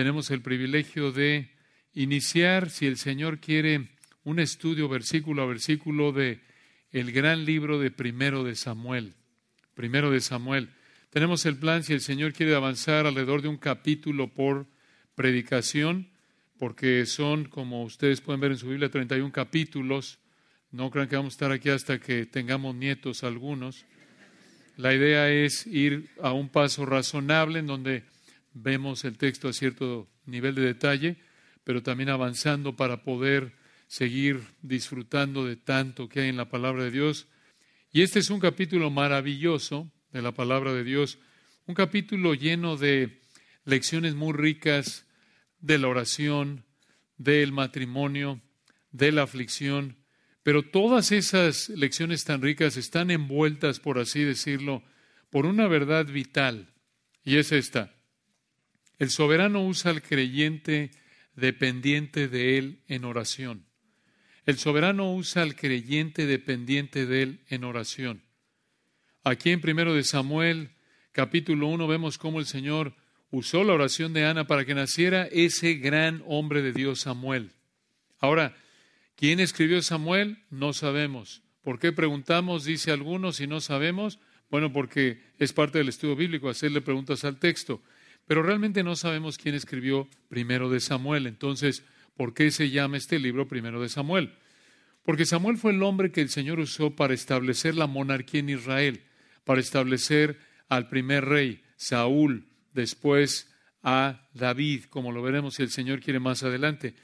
tenemos el privilegio de iniciar, si el Señor quiere, un estudio versículo a versículo de el gran libro de Primero de Samuel. Primero de Samuel. Tenemos el plan, si el Señor quiere avanzar alrededor de un capítulo por predicación, porque son, como ustedes pueden ver en su Biblia, 31 capítulos. No crean que vamos a estar aquí hasta que tengamos nietos algunos. La idea es ir a un paso razonable en donde vemos el texto a cierto nivel de detalle, pero también avanzando para poder seguir disfrutando de tanto que hay en la palabra de Dios. Y este es un capítulo maravilloso de la palabra de Dios, un capítulo lleno de lecciones muy ricas de la oración, del matrimonio, de la aflicción, pero todas esas lecciones tan ricas están envueltas, por así decirlo, por una verdad vital, y es esta. El soberano usa al creyente dependiente de él en oración. El soberano usa al creyente dependiente de él en oración. Aquí en primero de Samuel, capítulo 1, vemos cómo el Señor usó la oración de Ana para que naciera ese gran hombre de Dios, Samuel. Ahora, ¿quién escribió Samuel? No sabemos. ¿Por qué preguntamos? Dice algunos y no sabemos. Bueno, porque es parte del estudio bíblico hacerle preguntas al texto. Pero realmente no sabemos quién escribió primero de Samuel. Entonces, ¿por qué se llama este libro primero de Samuel? Porque Samuel fue el hombre que el Señor usó para establecer la monarquía en Israel, para establecer al primer rey, Saúl, después a David, como lo veremos si el Señor quiere más adelante.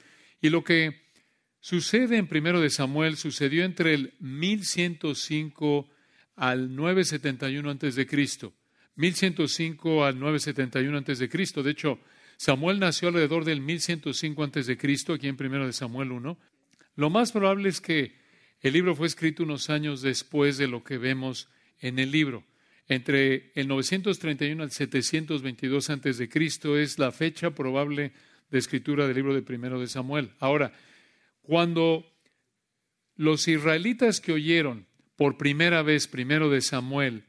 Y lo que sucede en primero de Samuel sucedió entre el 1105 al 971 antes de Cristo. 1105 al 971 antes de Cristo. De hecho, Samuel nació alrededor del 1105 antes de Cristo, aquí en primero de Samuel 1. Lo más probable es que el libro fue escrito unos años después de lo que vemos en el libro entre el 931 al 722 antes de Cristo es la fecha probable de escritura del libro de Primero de Samuel. Ahora, cuando los israelitas que oyeron por primera vez Primero de Samuel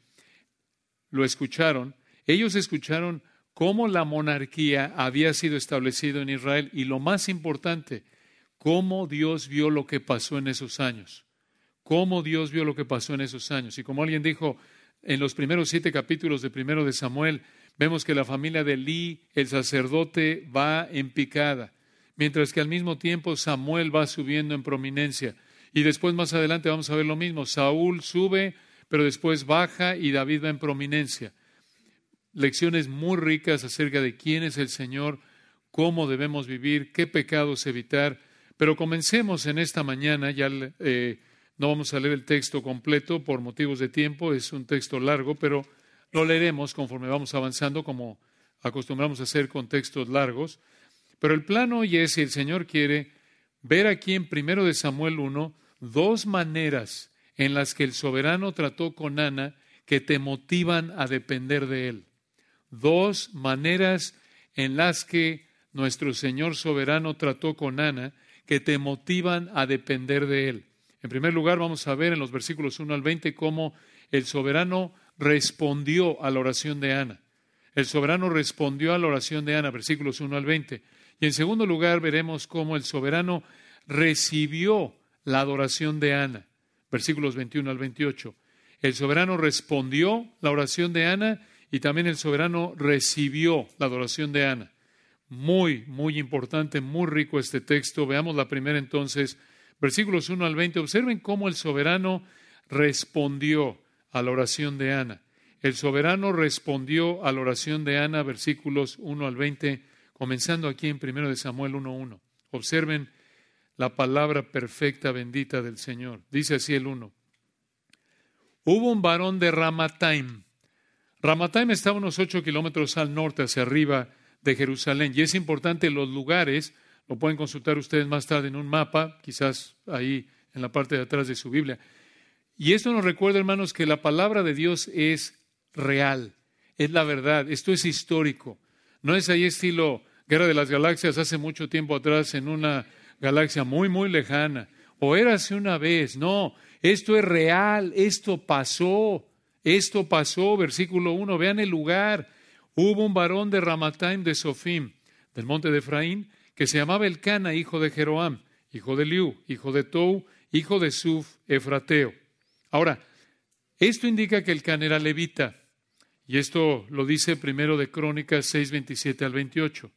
lo escucharon, ellos escucharon cómo la monarquía había sido establecida en Israel y lo más importante, cómo Dios vio lo que pasó en esos años. Cómo Dios vio lo que pasó en esos años. Y como alguien dijo, en los primeros siete capítulos de primero de Samuel, vemos que la familia de Lee, el sacerdote, va en picada, mientras que al mismo tiempo Samuel va subiendo en prominencia. Y después más adelante vamos a ver lo mismo. Saúl sube, pero después baja y David va en prominencia. Lecciones muy ricas acerca de quién es el Señor, cómo debemos vivir, qué pecados evitar. Pero comencemos en esta mañana, ya eh, no vamos a leer el texto completo por motivos de tiempo, es un texto largo, pero lo leeremos conforme vamos avanzando, como acostumbramos a hacer con textos largos. Pero el plan hoy es, si el Señor quiere, ver aquí en primero de Samuel 1 dos maneras en las que el soberano trató con Ana que te motivan a depender de él. Dos maneras en las que nuestro Señor soberano trató con Ana que te motivan a depender de él. En primer lugar, vamos a ver en los versículos 1 al 20 cómo el soberano respondió a la oración de Ana. El soberano respondió a la oración de Ana, versículos 1 al 20. Y en segundo lugar, veremos cómo el soberano recibió la adoración de Ana, versículos 21 al 28. El soberano respondió la oración de Ana y también el soberano recibió la adoración de Ana. Muy, muy importante, muy rico este texto. Veamos la primera entonces, versículos 1 al 20, observen cómo el soberano respondió a la oración de Ana. El soberano respondió a la oración de Ana, versículos 1 al 20, comenzando aquí en 1 de Samuel 1.1. Observen la palabra perfecta, bendita del Señor. Dice así el 1. Hubo un varón de Ramataim. Ramataim está unos ocho kilómetros al norte, hacia arriba de Jerusalén. Y es importante los lugares lo pueden consultar ustedes más tarde en un mapa, quizás ahí en la parte de atrás de su Biblia. Y esto nos recuerda, hermanos, que la palabra de Dios es real, es la verdad, esto es histórico. No es ahí estilo Guerra de las Galaxias hace mucho tiempo atrás en una galaxia muy, muy lejana. O era hace una vez. No, esto es real, esto pasó, esto pasó. Versículo 1, vean el lugar. Hubo un varón de Ramataim de Sofim del monte de Efraín, que se llamaba Elcana, hijo de Jeroam, hijo de Liu, hijo de Tou, hijo de Suf, Efrateo. Ahora, esto indica que Elcana era levita, y esto lo dice primero de Crónicas 6, 27 al 28.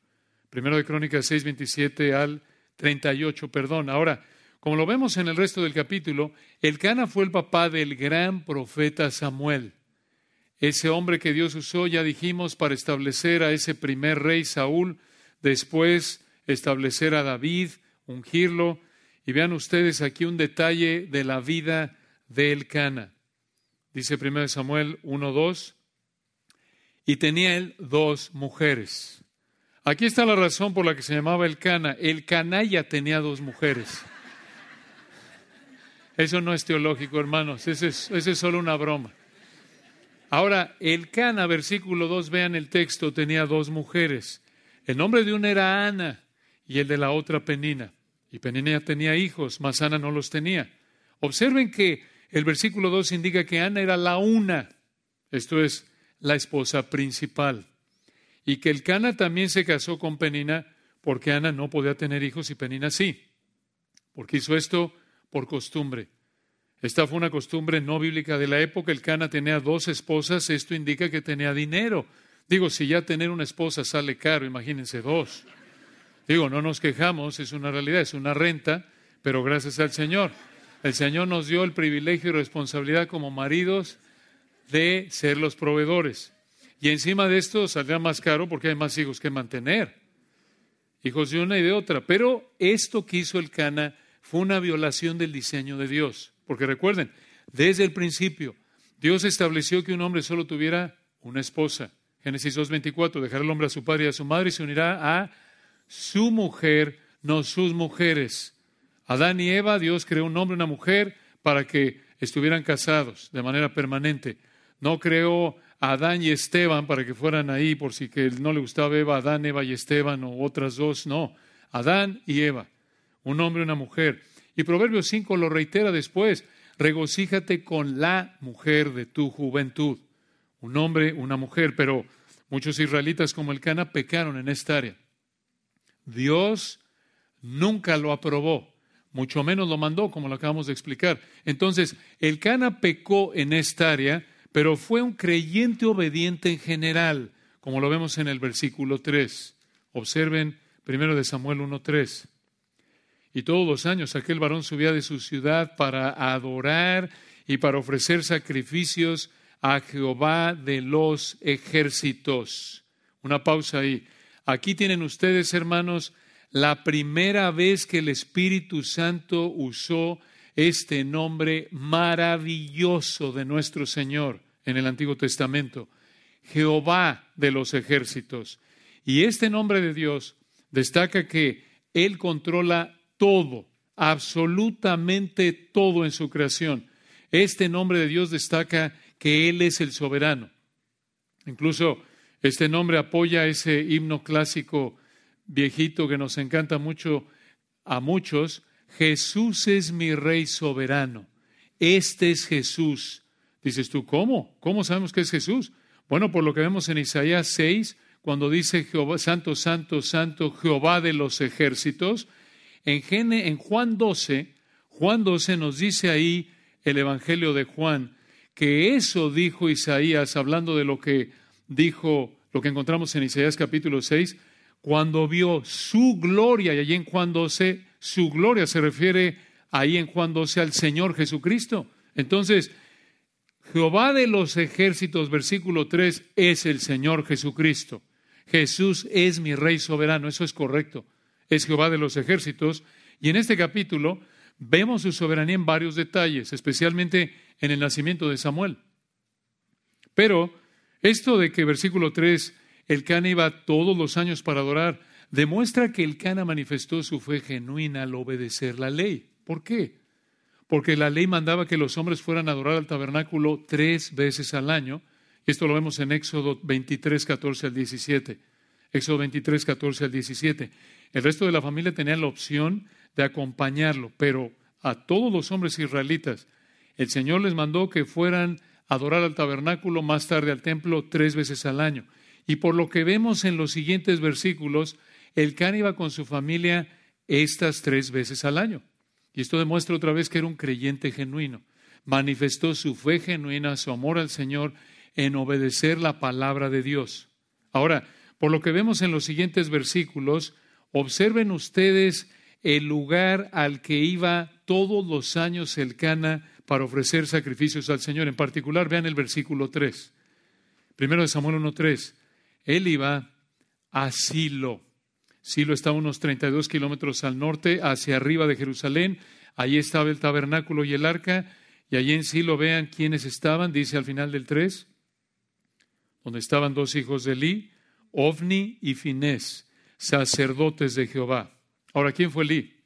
Primero de Crónicas 6, 27 al 38, perdón. Ahora, como lo vemos en el resto del capítulo, Elcana fue el papá del gran profeta Samuel. Ese hombre que Dios usó, ya dijimos, para establecer a ese primer rey Saúl, después establecer a David, ungirlo. Y vean ustedes aquí un detalle de la vida de Elcana. Dice 1 Samuel 1.2, y tenía él dos mujeres. Aquí está la razón por la que se llamaba Elcana. El canalla tenía dos mujeres. Eso no es teológico, hermanos, ese es, es solo una broma. Ahora, el Cana, versículo 2, vean el texto, tenía dos mujeres. El nombre de una era Ana y el de la otra Penina. Y Penina tenía hijos, mas Ana no los tenía. Observen que el versículo 2 indica que Ana era la una, esto es, la esposa principal. Y que el Cana también se casó con Penina porque Ana no podía tener hijos y Penina sí. Porque hizo esto por costumbre. Esta fue una costumbre no bíblica de la época. El Cana tenía dos esposas, esto indica que tenía dinero. Digo, si ya tener una esposa sale caro, imagínense dos. Digo, no nos quejamos, es una realidad, es una renta, pero gracias al Señor. El Señor nos dio el privilegio y responsabilidad como maridos de ser los proveedores. Y encima de esto saldrá más caro porque hay más hijos que mantener. Hijos de una y de otra. Pero esto que hizo el Cana fue una violación del diseño de Dios. Porque recuerden, desde el principio, Dios estableció que un hombre solo tuviera una esposa. Génesis 2.24, dejará el hombre a su padre y a su madre y se unirá a su mujer, no sus mujeres. Adán y Eva, Dios creó un hombre y una mujer para que estuvieran casados de manera permanente. No creó Adán y Esteban para que fueran ahí por si que no le gustaba Eva, Adán, Eva y Esteban o otras dos. No, Adán y Eva un hombre y una mujer. Y Proverbios 5 lo reitera después, regocíjate con la mujer de tu juventud. Un hombre, una mujer, pero muchos israelitas como el Cana pecaron en esta área. Dios nunca lo aprobó, mucho menos lo mandó, como lo acabamos de explicar. Entonces, el Cana pecó en esta área, pero fue un creyente obediente en general, como lo vemos en el versículo 3. Observen primero de Samuel 1.3. Y todos los años aquel varón subía de su ciudad para adorar y para ofrecer sacrificios a Jehová de los ejércitos. Una pausa ahí. Aquí tienen ustedes, hermanos, la primera vez que el Espíritu Santo usó este nombre maravilloso de nuestro Señor en el Antiguo Testamento, Jehová de los ejércitos. Y este nombre de Dios destaca que Él controla todo, absolutamente todo en su creación. Este nombre de Dios destaca que Él es el soberano. Incluso este nombre apoya ese himno clásico viejito que nos encanta mucho a muchos. Jesús es mi Rey soberano. Este es Jesús. Dices tú, ¿cómo? ¿Cómo sabemos que es Jesús? Bueno, por lo que vemos en Isaías 6, cuando dice Jehová, Santo, Santo, Santo, Jehová de los ejércitos, en, en Juan 12, Juan 12 nos dice ahí el Evangelio de Juan, que eso dijo Isaías, hablando de lo que dijo, lo que encontramos en Isaías capítulo 6, cuando vio su gloria, y allí en Juan 12, su gloria se refiere ahí en Juan 12 al Señor Jesucristo. Entonces, Jehová de los ejércitos, versículo 3, es el Señor Jesucristo. Jesús es mi Rey soberano, eso es correcto es Jehová de los ejércitos. Y en este capítulo vemos su soberanía en varios detalles, especialmente en el nacimiento de Samuel. Pero esto de que versículo 3, el Cana iba todos los años para adorar, demuestra que el Cana manifestó su fe genuina al obedecer la ley. ¿Por qué? Porque la ley mandaba que los hombres fueran a adorar al tabernáculo tres veces al año. Esto lo vemos en Éxodo 23, 14 al 17. Éxodo 23, 14 al 17. El resto de la familia tenía la opción de acompañarlo, pero a todos los hombres israelitas, el Señor les mandó que fueran a adorar al tabernáculo, más tarde al templo, tres veces al año. Y por lo que vemos en los siguientes versículos, el Cana iba con su familia estas tres veces al año. Y esto demuestra otra vez que era un creyente genuino. Manifestó su fe genuina, su amor al Señor en obedecer la palabra de Dios. Ahora, por lo que vemos en los siguientes versículos, observen ustedes el lugar al que iba todos los años el Cana para ofrecer sacrificios al Señor. En particular, vean el versículo 3. Primero de Samuel 1.3. Él iba a Silo. Silo está a unos 32 kilómetros al norte, hacia arriba de Jerusalén. Allí estaba el tabernáculo y el arca. Y allí en Silo vean quiénes estaban, dice al final del 3, donde estaban dos hijos de Eli, Ovni y Finés, sacerdotes de Jehová. Ahora, ¿quién fue Eli?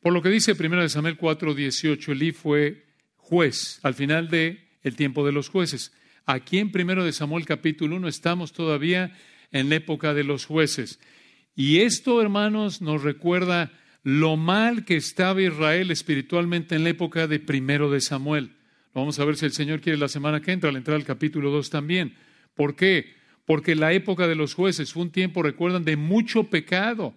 Por lo que dice 1 Samuel 4, 18, Eli fue juez al final del el tiempo de los jueces. Aquí en 1 Samuel capítulo 1 estamos todavía en la época de los jueces. Y esto, hermanos, nos recuerda lo mal que estaba Israel espiritualmente en la época de primero de Samuel. Vamos a ver si el Señor quiere la semana que entra, al entrar al capítulo 2 también. ¿Por qué? Porque la época de los jueces fue un tiempo, recuerdan, de mucho pecado.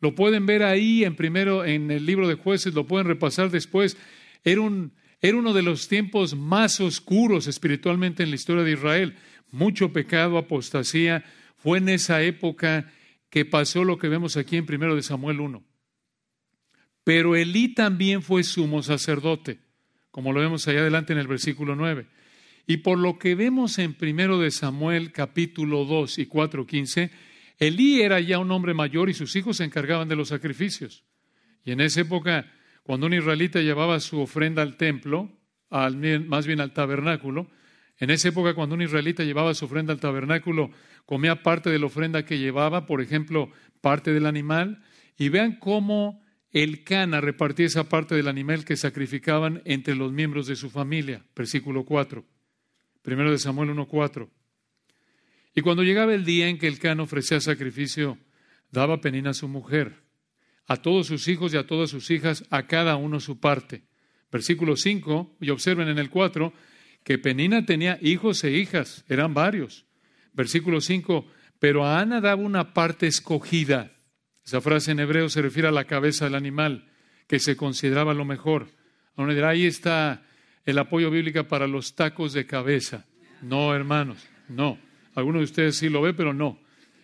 Lo pueden ver ahí en primero en el libro de jueces, lo pueden repasar después. Era, un, era uno de los tiempos más oscuros espiritualmente en la historia de Israel. Mucho pecado, apostasía, fue en esa época que pasó lo que vemos aquí en primero de Samuel 1. Pero Elí también fue sumo sacerdote, como lo vemos allá adelante en el versículo 9. Y por lo que vemos en primero de Samuel capítulo 2 y 4, 15, Elí era ya un hombre mayor y sus hijos se encargaban de los sacrificios. Y en esa época, cuando un israelita llevaba su ofrenda al templo, al, más bien al tabernáculo, en esa época cuando un israelita llevaba su ofrenda al tabernáculo, comía parte de la ofrenda que llevaba, por ejemplo, parte del animal, y vean cómo el Cana repartía esa parte del animal que sacrificaban entre los miembros de su familia. Versículo 4. Primero de Samuel 1.4. Y cuando llegaba el día en que el Cana ofrecía sacrificio, daba penina a su mujer, a todos sus hijos y a todas sus hijas, a cada uno su parte. Versículo 5, y observen en el 4, que Penina tenía hijos e hijas, eran varios. Versículo 5, pero a Ana daba una parte escogida. Esa frase en hebreo se refiere a la cabeza del animal, que se consideraba lo mejor. ahí está el apoyo bíblico para los tacos de cabeza. No, hermanos, no. Algunos de ustedes sí lo ven, pero no.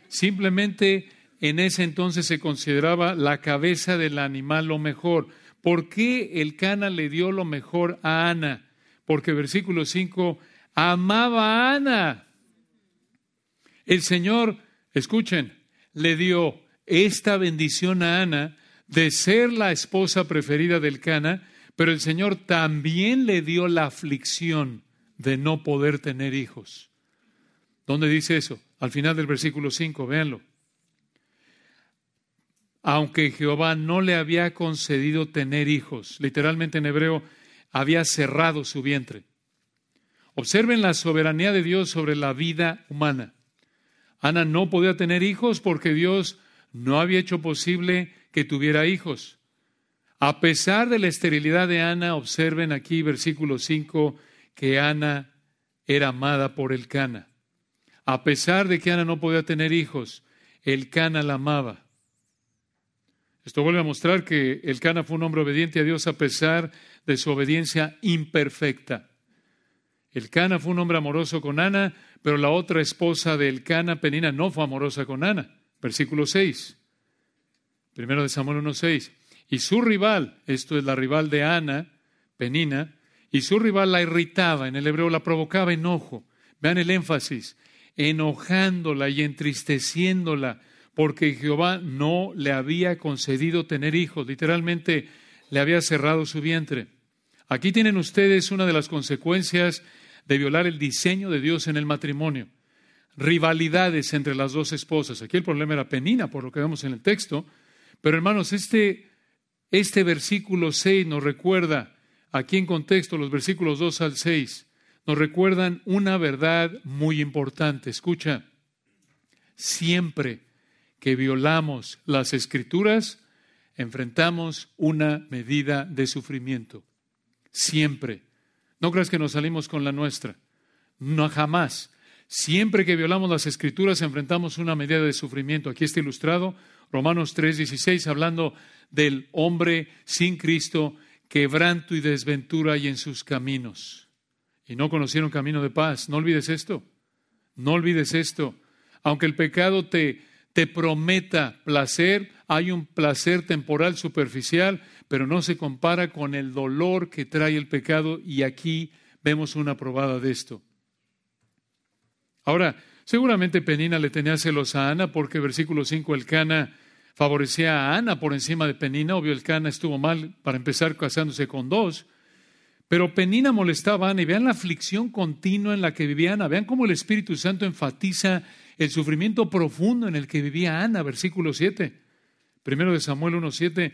Simplemente en ese entonces se consideraba la cabeza del animal lo mejor. ¿Por qué el Cana le dio lo mejor a Ana? porque versículo 5, amaba a Ana. El Señor, escuchen, le dio esta bendición a Ana de ser la esposa preferida del Cana, pero el Señor también le dio la aflicción de no poder tener hijos. ¿Dónde dice eso? Al final del versículo 5, véanlo. Aunque Jehová no le había concedido tener hijos, literalmente en hebreo, había cerrado su vientre. Observen la soberanía de Dios sobre la vida humana. Ana no podía tener hijos porque Dios no había hecho posible que tuviera hijos. A pesar de la esterilidad de Ana, observen aquí versículo 5 que Ana era amada por el Cana. A pesar de que Ana no podía tener hijos, el Cana la amaba. Esto vuelve a mostrar que el Cana fue un hombre obediente a Dios a pesar de su obediencia imperfecta. El Cana fue un hombre amoroso con Ana, pero la otra esposa del Cana, Penina, no fue amorosa con Ana. Versículo 6. Primero de Samuel 1.6. Y su rival, esto es la rival de Ana, Penina, y su rival la irritaba, en el hebreo la provocaba enojo. Vean el énfasis, enojándola y entristeciéndola, porque Jehová no le había concedido tener hijos. Literalmente, le había cerrado su vientre. Aquí tienen ustedes una de las consecuencias de violar el diseño de Dios en el matrimonio. Rivalidades entre las dos esposas. Aquí el problema era Penina, por lo que vemos en el texto. Pero hermanos, este, este versículo 6 nos recuerda, aquí en contexto, los versículos 2 al 6, nos recuerdan una verdad muy importante. Escucha, siempre que violamos las escrituras, enfrentamos una medida de sufrimiento. Siempre. No creas que nos salimos con la nuestra. No jamás. Siempre que violamos las escrituras enfrentamos una medida de sufrimiento. Aquí está ilustrado Romanos 3:16 hablando del hombre sin Cristo, quebranto y desventura y en sus caminos. Y no conocieron camino de paz. No olvides esto. No olvides esto. Aunque el pecado te, te prometa placer, hay un placer temporal superficial, pero no se compara con el dolor que trae el pecado y aquí vemos una probada de esto. Ahora, seguramente Penina le tenía celos a Ana porque versículo 5 el Cana favorecía a Ana por encima de Penina. Obvio, el Cana estuvo mal para empezar casándose con dos. Pero Penina molestaba a Ana y vean la aflicción continua en la que vivía Ana. Vean cómo el Espíritu Santo enfatiza el sufrimiento profundo en el que vivía Ana, versículo 7. Primero de Samuel 1.7.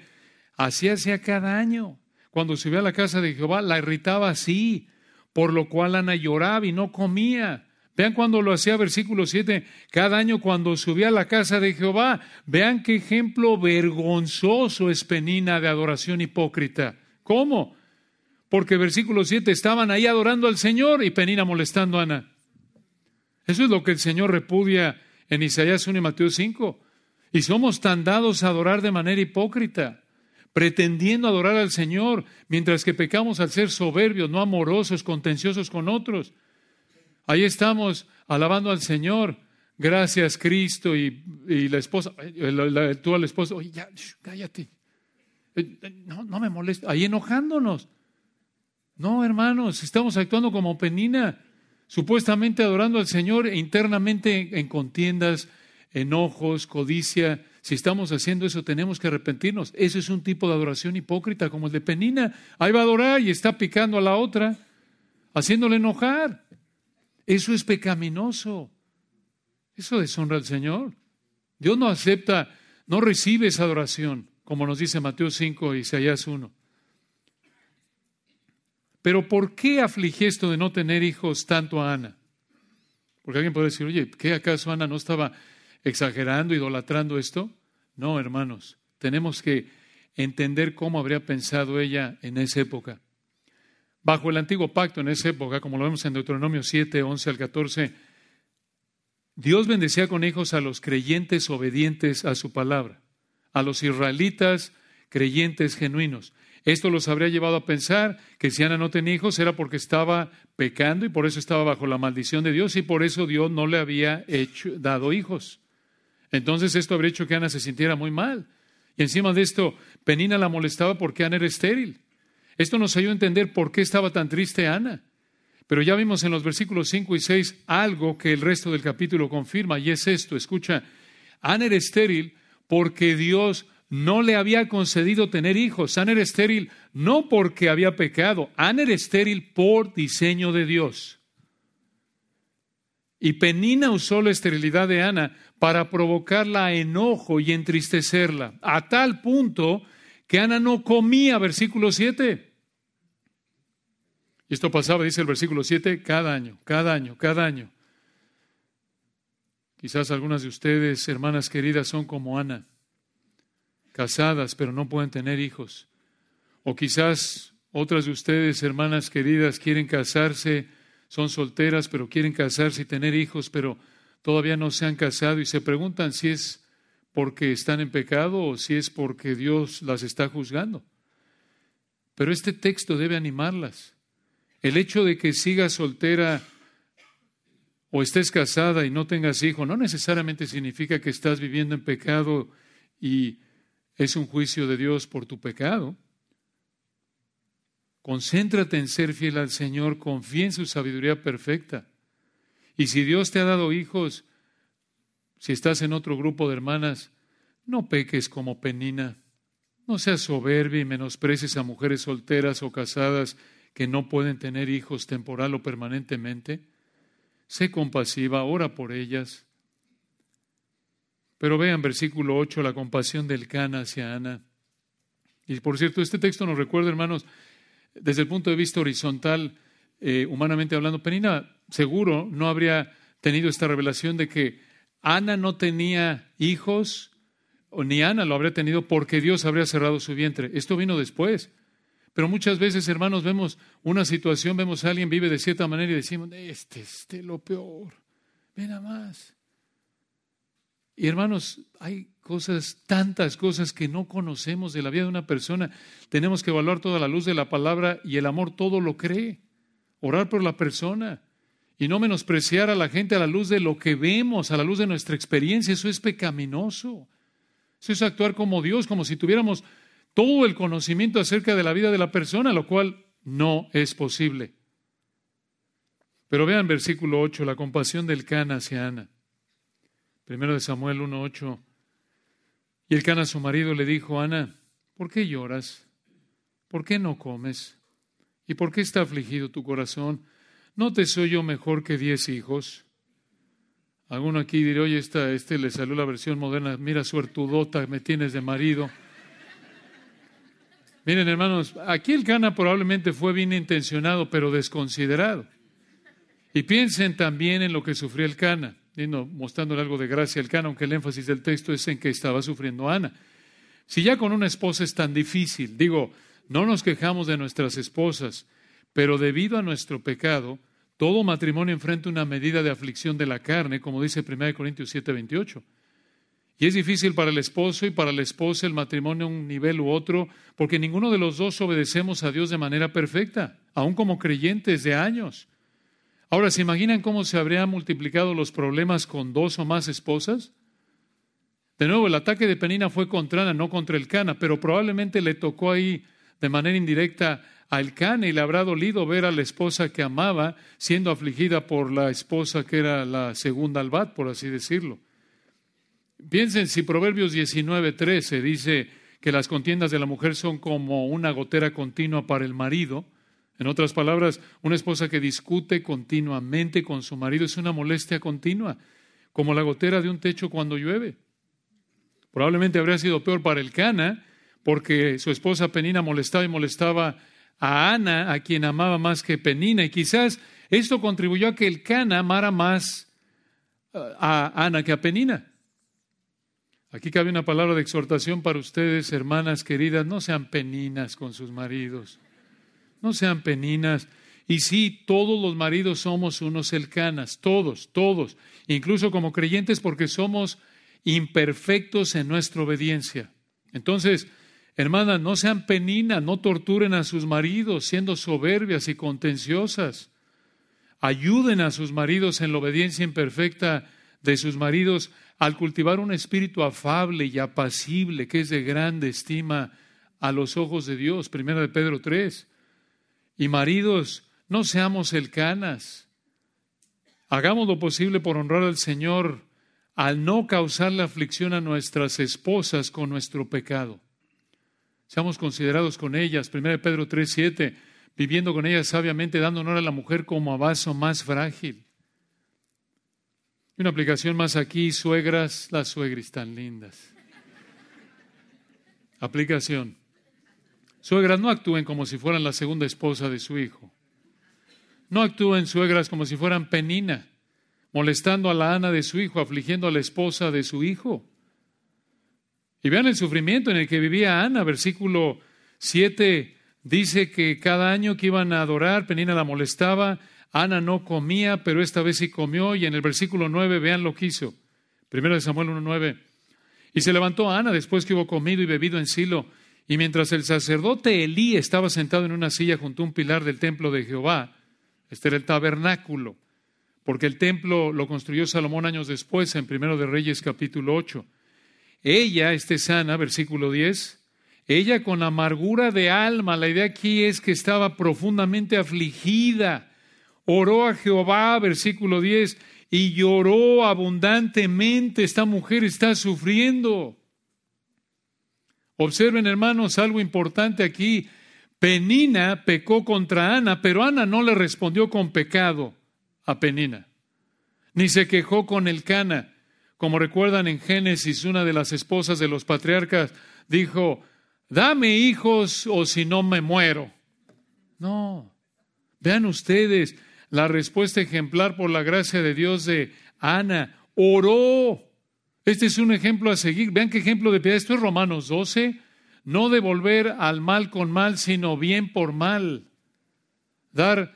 Así hacía cada año. Cuando subía a la casa de Jehová, la irritaba así, por lo cual Ana lloraba y no comía. Vean cuando lo hacía, versículo 7, cada año cuando subía a la casa de Jehová. Vean qué ejemplo vergonzoso es Penina de adoración hipócrita. ¿Cómo? Porque versículo 7 estaban ahí adorando al Señor y Penina molestando a Ana. Eso es lo que el Señor repudia en Isaías 1 y Mateo 5. Y somos tan dados a adorar de manera hipócrita, pretendiendo adorar al Señor, mientras que pecamos al ser soberbios, no amorosos, contenciosos con otros. Ahí estamos alabando al Señor. Gracias, Cristo. Y, la esposa, tú al oye, ya, cállate. Eh, eh, no, no me molesta. Ahí enojándonos. No, hermanos, estamos actuando como penina, supuestamente adorando al Señor e internamente en contiendas, enojos, codicia. Si estamos haciendo eso, tenemos que arrepentirnos. Eso es un tipo de adoración hipócrita como el de Penina. Ahí va a adorar y está picando a la otra, haciéndole enojar. Eso es pecaminoso. Eso deshonra al Señor. Dios no acepta, no recibe esa adoración, como nos dice Mateo 5 y Isaías 1. Pero ¿por qué aflige esto de no tener hijos tanto a Ana? Porque alguien puede decir, oye, ¿qué acaso Ana no estaba exagerando, idolatrando esto? No, hermanos, tenemos que entender cómo habría pensado ella en esa época. Bajo el antiguo pacto en esa época, como lo vemos en Deuteronomio 7, 11 al 14, Dios bendecía con hijos a los creyentes obedientes a su palabra, a los israelitas creyentes genuinos. Esto los habría llevado a pensar que si Ana no tenía hijos era porque estaba pecando y por eso estaba bajo la maldición de Dios y por eso Dios no le había hecho, dado hijos. Entonces esto habría hecho que Ana se sintiera muy mal. Y encima de esto, Penina la molestaba porque Ana era estéril. Esto nos ayuda a entender por qué estaba tan triste Ana. Pero ya vimos en los versículos 5 y 6 algo que el resto del capítulo confirma, y es esto, escucha, Ana era estéril porque Dios no le había concedido tener hijos. Ana era estéril no porque había pecado, Ana era estéril por diseño de Dios. Y Penina usó la esterilidad de Ana para provocarla a enojo y entristecerla, a tal punto que Ana no comía, versículo 7. Y esto pasaba, dice el versículo 7, cada año, cada año, cada año. Quizás algunas de ustedes, hermanas queridas, son como Ana, casadas pero no pueden tener hijos. O quizás otras de ustedes, hermanas queridas, quieren casarse, son solteras pero quieren casarse y tener hijos, pero todavía no se han casado y se preguntan si es porque están en pecado o si es porque Dios las está juzgando. Pero este texto debe animarlas. El hecho de que sigas soltera o estés casada y no tengas hijo no necesariamente significa que estás viviendo en pecado y es un juicio de Dios por tu pecado. Concéntrate en ser fiel al Señor, confía en su sabiduría perfecta. Y si Dios te ha dado hijos, si estás en otro grupo de hermanas, no peques como penina. No seas soberbia y menosprecies a mujeres solteras o casadas que no pueden tener hijos temporal o permanentemente. Sé compasiva, ora por ellas. Pero vean versículo 8, la compasión del Cana hacia Ana. Y por cierto, este texto nos recuerda, hermanos, desde el punto de vista horizontal, eh, humanamente hablando, Penina seguro no habría tenido esta revelación de que Ana no tenía hijos, o ni Ana lo habría tenido porque Dios habría cerrado su vientre. Esto vino después. Pero muchas veces, hermanos, vemos una situación, vemos a alguien vive de cierta manera y decimos, este es lo peor. Ven a más. Y hermanos, hay cosas, tantas cosas que no conocemos de la vida de una persona. Tenemos que evaluar toda la luz de la palabra y el amor todo lo cree. Orar por la persona y no menospreciar a la gente a la luz de lo que vemos, a la luz de nuestra experiencia. Eso es pecaminoso. Eso es actuar como Dios, como si tuviéramos todo el conocimiento acerca de la vida de la persona, lo cual no es posible. Pero vean versículo 8, la compasión del Cana hacia Ana. Primero de Samuel 1.8. Y el Cana, su marido, le dijo, Ana, ¿por qué lloras? ¿Por qué no comes? ¿Y por qué está afligido tu corazón? ¿No te soy yo mejor que diez hijos? Alguno aquí dirá, oye, esta, este le salió la versión moderna, mira suertudota, me tienes de marido. Miren, hermanos, aquí el Cana probablemente fue bien intencionado, pero desconsiderado. Y piensen también en lo que sufrió el Cana mostrándole algo de gracia al Cana, aunque el énfasis del texto es en que estaba sufriendo Ana. Si ya con una esposa es tan difícil, digo, no nos quejamos de nuestras esposas, pero debido a nuestro pecado, todo matrimonio enfrenta una medida de aflicción de la carne, como dice 1 Corintios 7, 28. Y es difícil para el esposo y para la esposa el matrimonio a un nivel u otro, porque ninguno de los dos obedecemos a Dios de manera perfecta, aun como creyentes de años. Ahora, ¿se imaginan cómo se habrían multiplicado los problemas con dos o más esposas? De nuevo, el ataque de Penina fue contra Ana, no contra el Cana, pero probablemente le tocó ahí de manera indirecta al Cana y le habrá dolido ver a la esposa que amaba siendo afligida por la esposa que era la segunda albat, por así decirlo. Piensen si Proverbios 19:13 dice que las contiendas de la mujer son como una gotera continua para el marido, en otras palabras, una esposa que discute continuamente con su marido es una molestia continua, como la gotera de un techo cuando llueve. Probablemente habría sido peor para el Cana, porque su esposa Penina molestaba y molestaba a Ana, a quien amaba más que Penina, y quizás esto contribuyó a que el Cana amara más uh, a Ana que a Penina. Aquí cabe una palabra de exhortación para ustedes, hermanas queridas, no sean peninas con sus maridos. No sean peninas. Y sí, todos los maridos somos unos elcanas, todos, todos, incluso como creyentes porque somos imperfectos en nuestra obediencia. Entonces, hermanas, no sean peninas, no torturen a sus maridos siendo soberbias y contenciosas. Ayuden a sus maridos en la obediencia imperfecta de sus maridos al cultivar un espíritu afable y apacible que es de grande estima a los ojos de Dios. Primera de Pedro 3. Y maridos, no seamos elcanas. Hagamos lo posible por honrar al Señor al no causar la aflicción a nuestras esposas con nuestro pecado. Seamos considerados con ellas. 1 Pedro 3, 7, viviendo con ellas sabiamente, dando honor a la mujer como a vaso más frágil. Una aplicación más aquí, suegras, las suegras tan lindas. Aplicación. Suegras, no actúen como si fueran la segunda esposa de su hijo. No actúen suegras como si fueran penina, molestando a la Ana de su hijo, afligiendo a la esposa de su hijo. Y vean el sufrimiento en el que vivía Ana. Versículo 7 dice que cada año que iban a adorar, Penina la molestaba, Ana no comía, pero esta vez sí comió. Y en el versículo 9, vean lo que hizo. Primero de Samuel 1.9. Y se levantó Ana después que hubo comido y bebido en Silo y mientras el sacerdote Elí estaba sentado en una silla junto a un pilar del templo de Jehová, este era el tabernáculo, porque el templo lo construyó Salomón años después, en Primero de Reyes capítulo 8. Ella, este sana, versículo 10, ella con amargura de alma, la idea aquí es que estaba profundamente afligida, oró a Jehová, versículo 10, y lloró abundantemente, esta mujer está sufriendo. Observen, hermanos, algo importante aquí. Penina pecó contra Ana, pero Ana no le respondió con pecado a Penina, ni se quejó con el Cana. Como recuerdan en Génesis, una de las esposas de los patriarcas dijo, dame hijos o si no me muero. No, vean ustedes la respuesta ejemplar por la gracia de Dios de Ana. Oró este es un ejemplo a seguir. Vean qué ejemplo de piedad. Esto es Romanos 12. No devolver al mal con mal, sino bien por mal. Dar,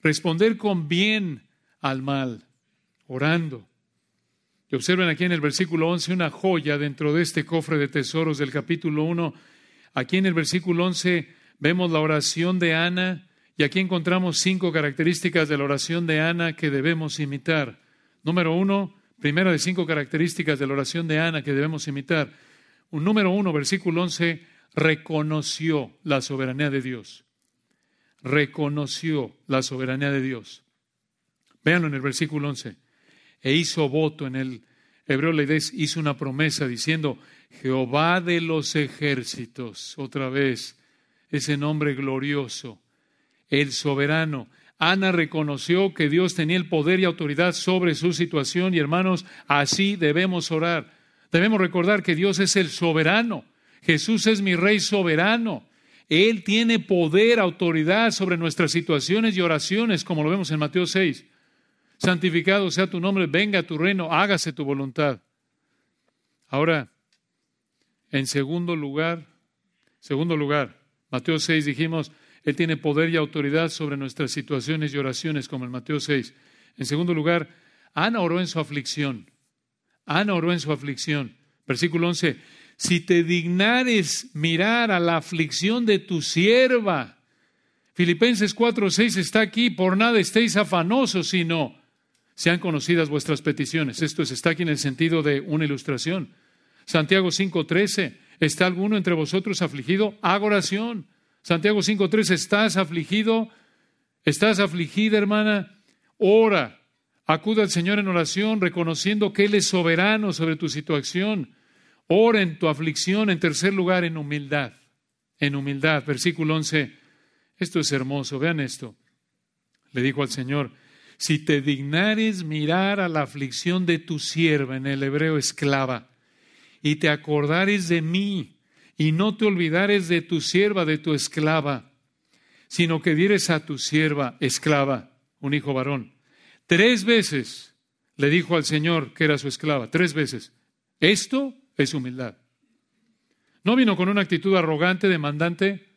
responder con bien al mal. orando. Y observen aquí en el versículo 11 una joya dentro de este cofre de tesoros del capítulo 1. Aquí en el versículo 11 vemos la oración de Ana y aquí encontramos cinco características de la oración de Ana que debemos imitar. Número uno, primera de cinco características de la oración de Ana que debemos imitar. Un número uno, versículo 11, reconoció la soberanía de Dios. Reconoció la soberanía de Dios. Véanlo en el versículo 11. E hizo voto en el hebreo Leides, hizo una promesa diciendo, Jehová de los ejércitos, otra vez, ese nombre glorioso, el soberano. Ana reconoció que Dios tenía el poder y autoridad sobre su situación y hermanos, así debemos orar. Debemos recordar que Dios es el soberano. Jesús es mi rey soberano. Él tiene poder, autoridad sobre nuestras situaciones y oraciones, como lo vemos en Mateo 6. Santificado sea tu nombre, venga tu reino, hágase tu voluntad. Ahora, en segundo lugar, segundo lugar, Mateo 6 dijimos, Él tiene poder y autoridad sobre nuestras situaciones y oraciones, como en Mateo 6. En segundo lugar, Ana oró en su aflicción. Ana oró en su aflicción. Versículo 11, si te dignares mirar a la aflicción de tu sierva. Filipenses 4, 6 está aquí, por nada estéis afanosos, sino sean conocidas vuestras peticiones. Esto está aquí en el sentido de una ilustración. Santiago 5, 13, ¿está alguno entre vosotros afligido? Haga oración. Santiago 5, 13, ¿estás afligido? ¿Estás afligida, hermana? Ora. Acuda al Señor en oración, reconociendo que Él es soberano sobre tu situación. Ora en tu aflicción, en tercer lugar, en humildad. En humildad. Versículo 11. Esto es hermoso. Vean esto. Le dijo al Señor, si te dignares mirar a la aflicción de tu sierva, en el hebreo esclava, y te acordares de mí, y no te olvidares de tu sierva, de tu esclava, sino que dieres a tu sierva esclava, un hijo varón. Tres veces le dijo al Señor que era su esclava, tres veces. Esto es humildad. No vino con una actitud arrogante, demandante.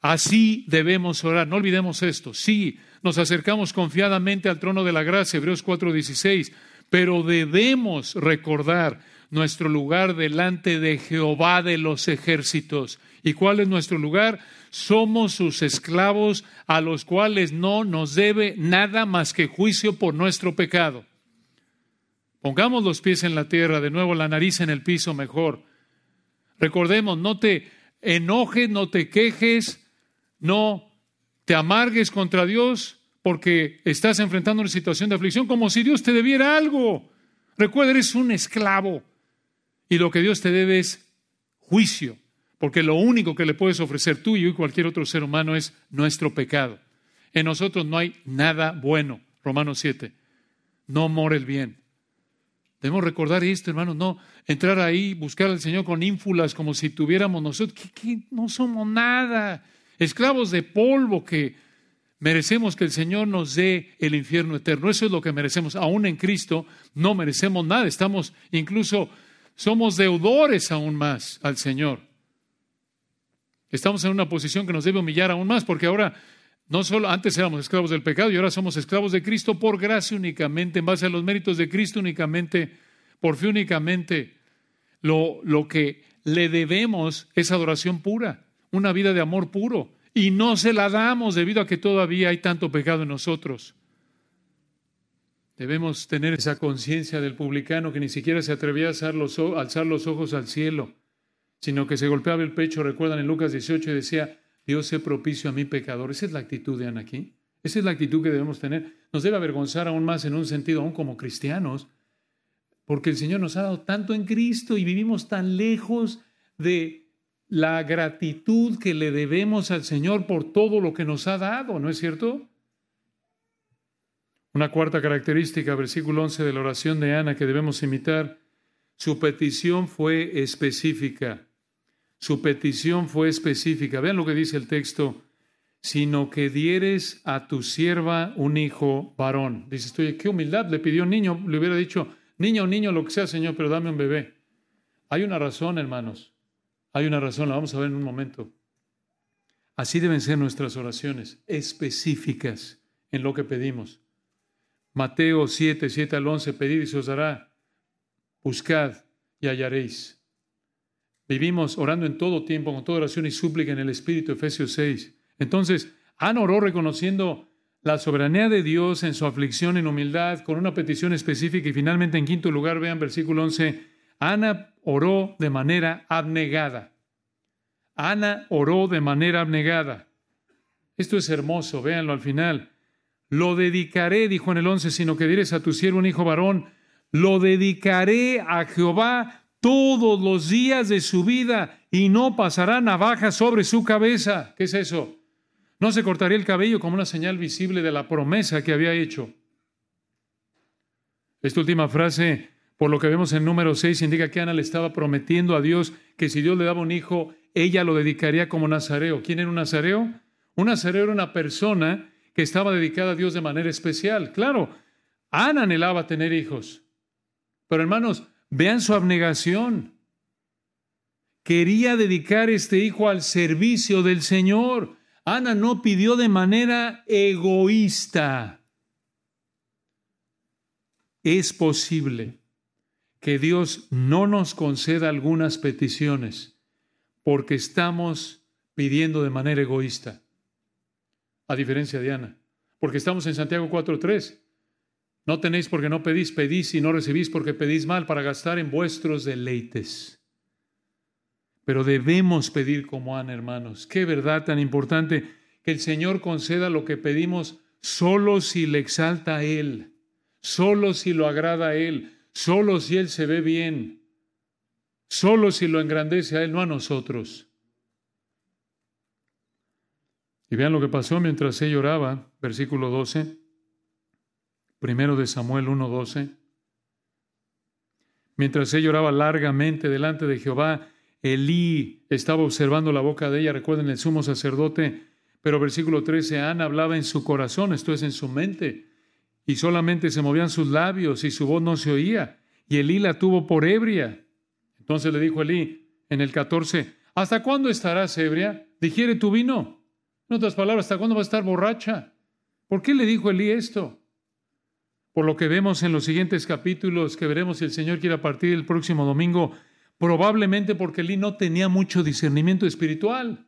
Así debemos orar. No olvidemos esto. Sí, nos acercamos confiadamente al trono de la gracia, Hebreos 4:16, pero debemos recordar nuestro lugar delante de Jehová de los ejércitos. ¿Y cuál es nuestro lugar? Somos sus esclavos a los cuales no nos debe nada más que juicio por nuestro pecado. Pongamos los pies en la tierra, de nuevo la nariz en el piso mejor. Recordemos, no te enojes, no te quejes, no te amargues contra Dios porque estás enfrentando una situación de aflicción como si Dios te debiera algo. Recuerda, eres un esclavo y lo que Dios te debe es juicio, porque lo único que le puedes ofrecer tú y cualquier otro ser humano es nuestro pecado. En nosotros no hay nada bueno. Romanos 7. No mora el bien. Debemos recordar esto, hermanos, no entrar ahí, buscar al Señor con ínfulas como si tuviéramos nosotros, que, no somos nada, esclavos de polvo que merecemos que el Señor nos dé el infierno eterno. Eso es lo que merecemos. Aún en Cristo no merecemos nada, estamos incluso, somos deudores aún más al Señor. Estamos en una posición que nos debe humillar aún más, porque ahora no solo antes éramos esclavos del pecado y ahora somos esclavos de Cristo por gracia únicamente, en base a los méritos de Cristo únicamente, por fe únicamente. Lo, lo que le debemos es adoración pura, una vida de amor puro. Y no se la damos debido a que todavía hay tanto pecado en nosotros. Debemos tener esa conciencia del publicano que ni siquiera se atrevía a alzar los, alzar los ojos al cielo, sino que se golpeaba el pecho, recuerdan en Lucas 18, y decía, Dios sea propicio a mi pecador. Esa es la actitud de Ana aquí. Esa es la actitud que debemos tener. Nos debe avergonzar aún más en un sentido, aún como cristianos, porque el Señor nos ha dado tanto en Cristo y vivimos tan lejos de la gratitud que le debemos al Señor por todo lo que nos ha dado, ¿no es cierto? Una cuarta característica, versículo 11 de la oración de Ana que debemos imitar, su petición fue específica. Su petición fue específica. Vean lo que dice el texto. Sino que dieres a tu sierva un hijo varón. Dices, oye, qué humildad. Le pidió un niño. Le hubiera dicho, niño, niño, lo que sea, Señor, pero dame un bebé. Hay una razón, hermanos. Hay una razón. La vamos a ver en un momento. Así deben ser nuestras oraciones, específicas en lo que pedimos. Mateo 7, 7 al 11, pedid y se os dará, buscad y hallaréis. Vivimos orando en todo tiempo, con toda oración y súplica en el Espíritu, Efesios 6. Entonces, Ana oró reconociendo la soberanía de Dios en su aflicción, en humildad, con una petición específica. Y finalmente, en quinto lugar, vean versículo 11, Ana oró de manera abnegada. Ana oró de manera abnegada. Esto es hermoso, véanlo al final. Lo dedicaré, dijo en el 11, sino que dirás a tu siervo un hijo varón, lo dedicaré a Jehová todos los días de su vida y no pasará navaja sobre su cabeza. ¿Qué es eso? No se cortaría el cabello como una señal visible de la promesa que había hecho. Esta última frase, por lo que vemos en número 6, indica que Ana le estaba prometiendo a Dios que si Dios le daba un hijo, ella lo dedicaría como nazareo. ¿Quién era un nazareo? Un nazareo era una persona que estaba dedicada a Dios de manera especial. Claro, Ana anhelaba tener hijos. Pero hermanos, vean su abnegación. Quería dedicar este hijo al servicio del Señor. Ana no pidió de manera egoísta. Es posible que Dios no nos conceda algunas peticiones porque estamos pidiendo de manera egoísta, a diferencia de Ana, porque estamos en Santiago 4.3. No tenéis porque no pedís, pedís y no recibís porque pedís mal para gastar en vuestros deleites. Pero debemos pedir como Ana, hermanos. Qué verdad tan importante que el Señor conceda lo que pedimos solo si le exalta a Él, solo si lo agrada a Él, solo si Él se ve bien, solo si lo engrandece a Él, no a nosotros. Y vean lo que pasó mientras ella oraba, versículo 12, primero de Samuel 1.12. Mientras ella oraba largamente delante de Jehová, Elí estaba observando la boca de ella, recuerden el sumo sacerdote, pero versículo 13, Ana hablaba en su corazón, esto es en su mente, y solamente se movían sus labios y su voz no se oía, y Elí la tuvo por ebria. Entonces le dijo Elí en el 14, ¿hasta cuándo estarás ebria? Digiere tu vino. En otras palabras, ¿hasta cuándo va a estar borracha? ¿Por qué le dijo Elí esto? Por lo que vemos en los siguientes capítulos que veremos si el Señor quiere partir del próximo domingo, probablemente porque Elí no tenía mucho discernimiento espiritual.